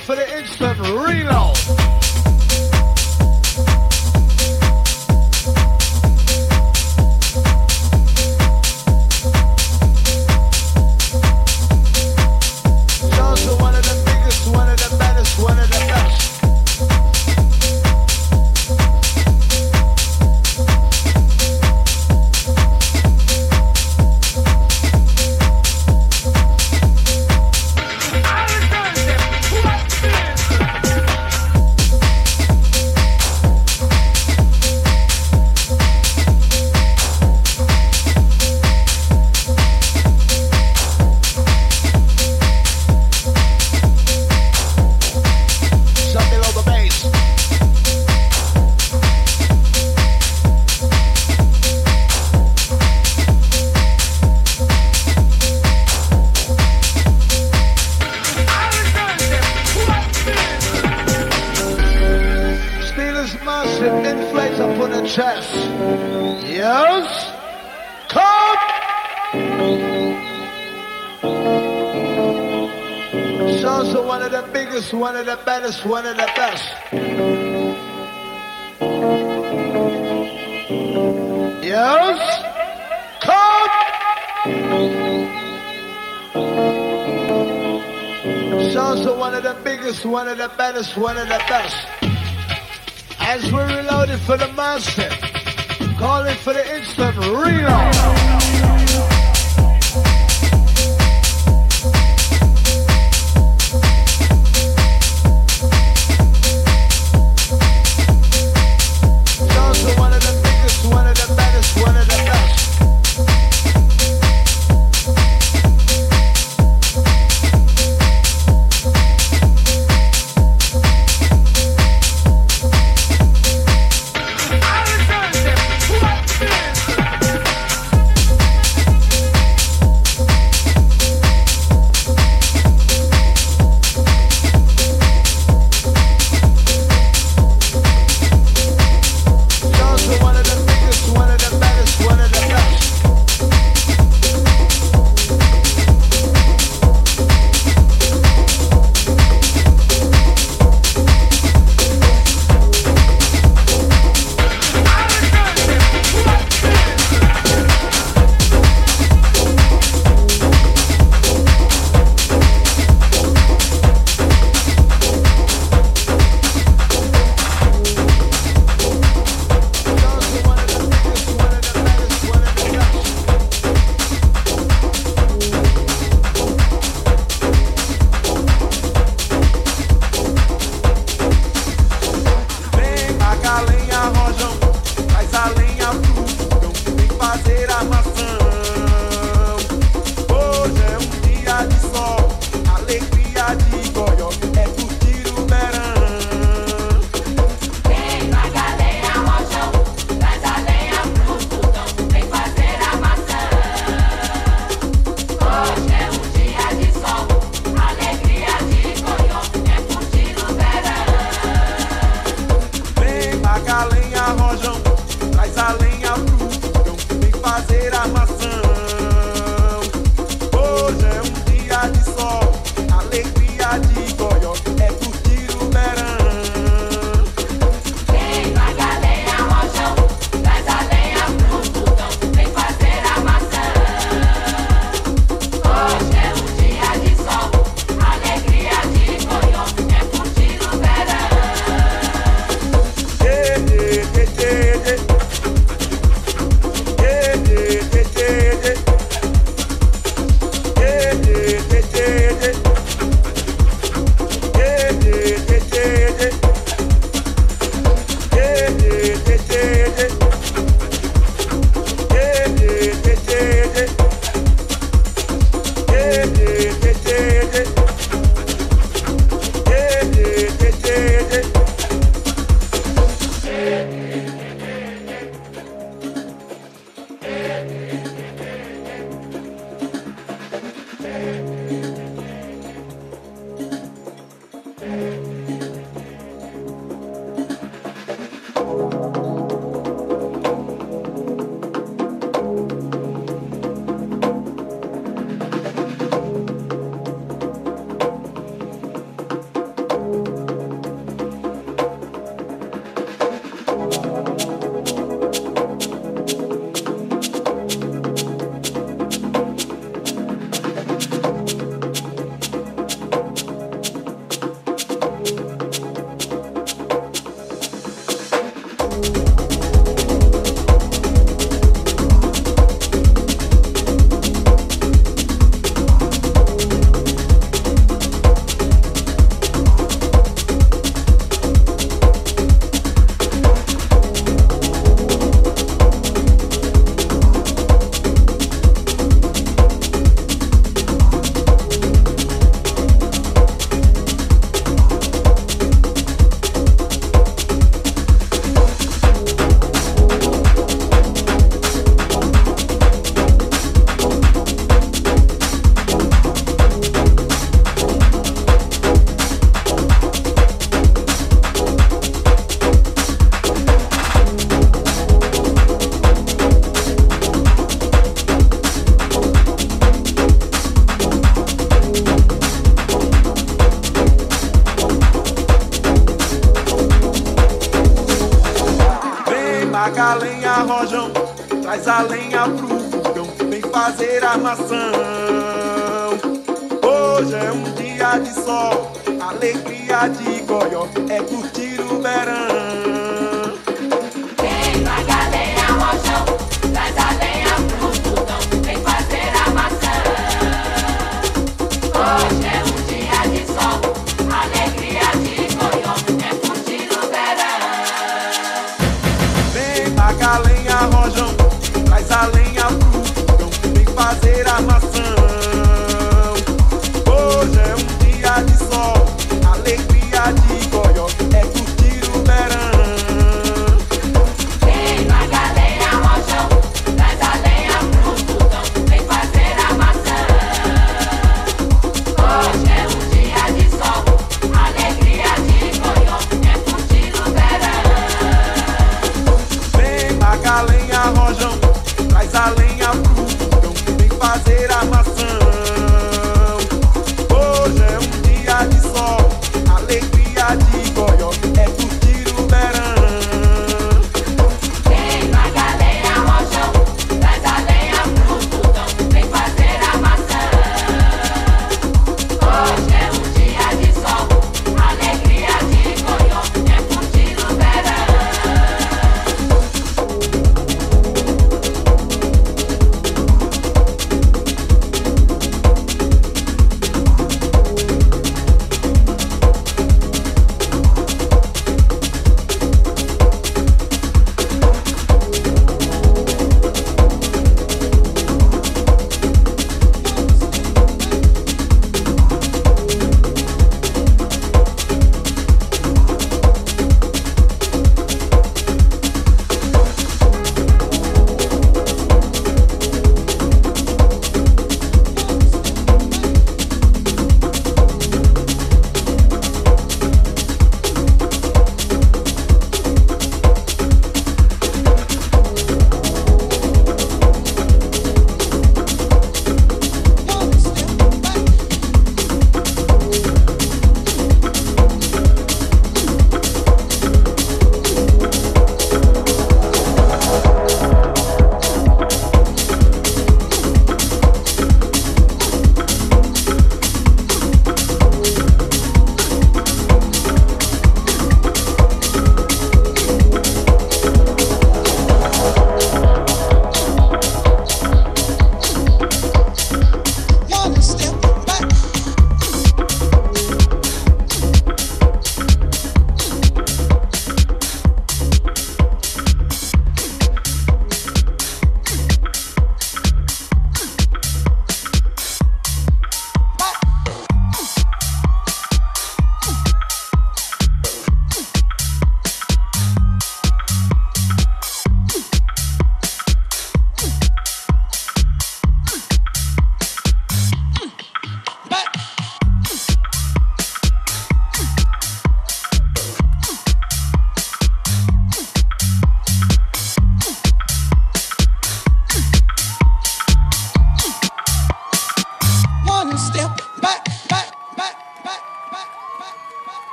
for the instant reload. One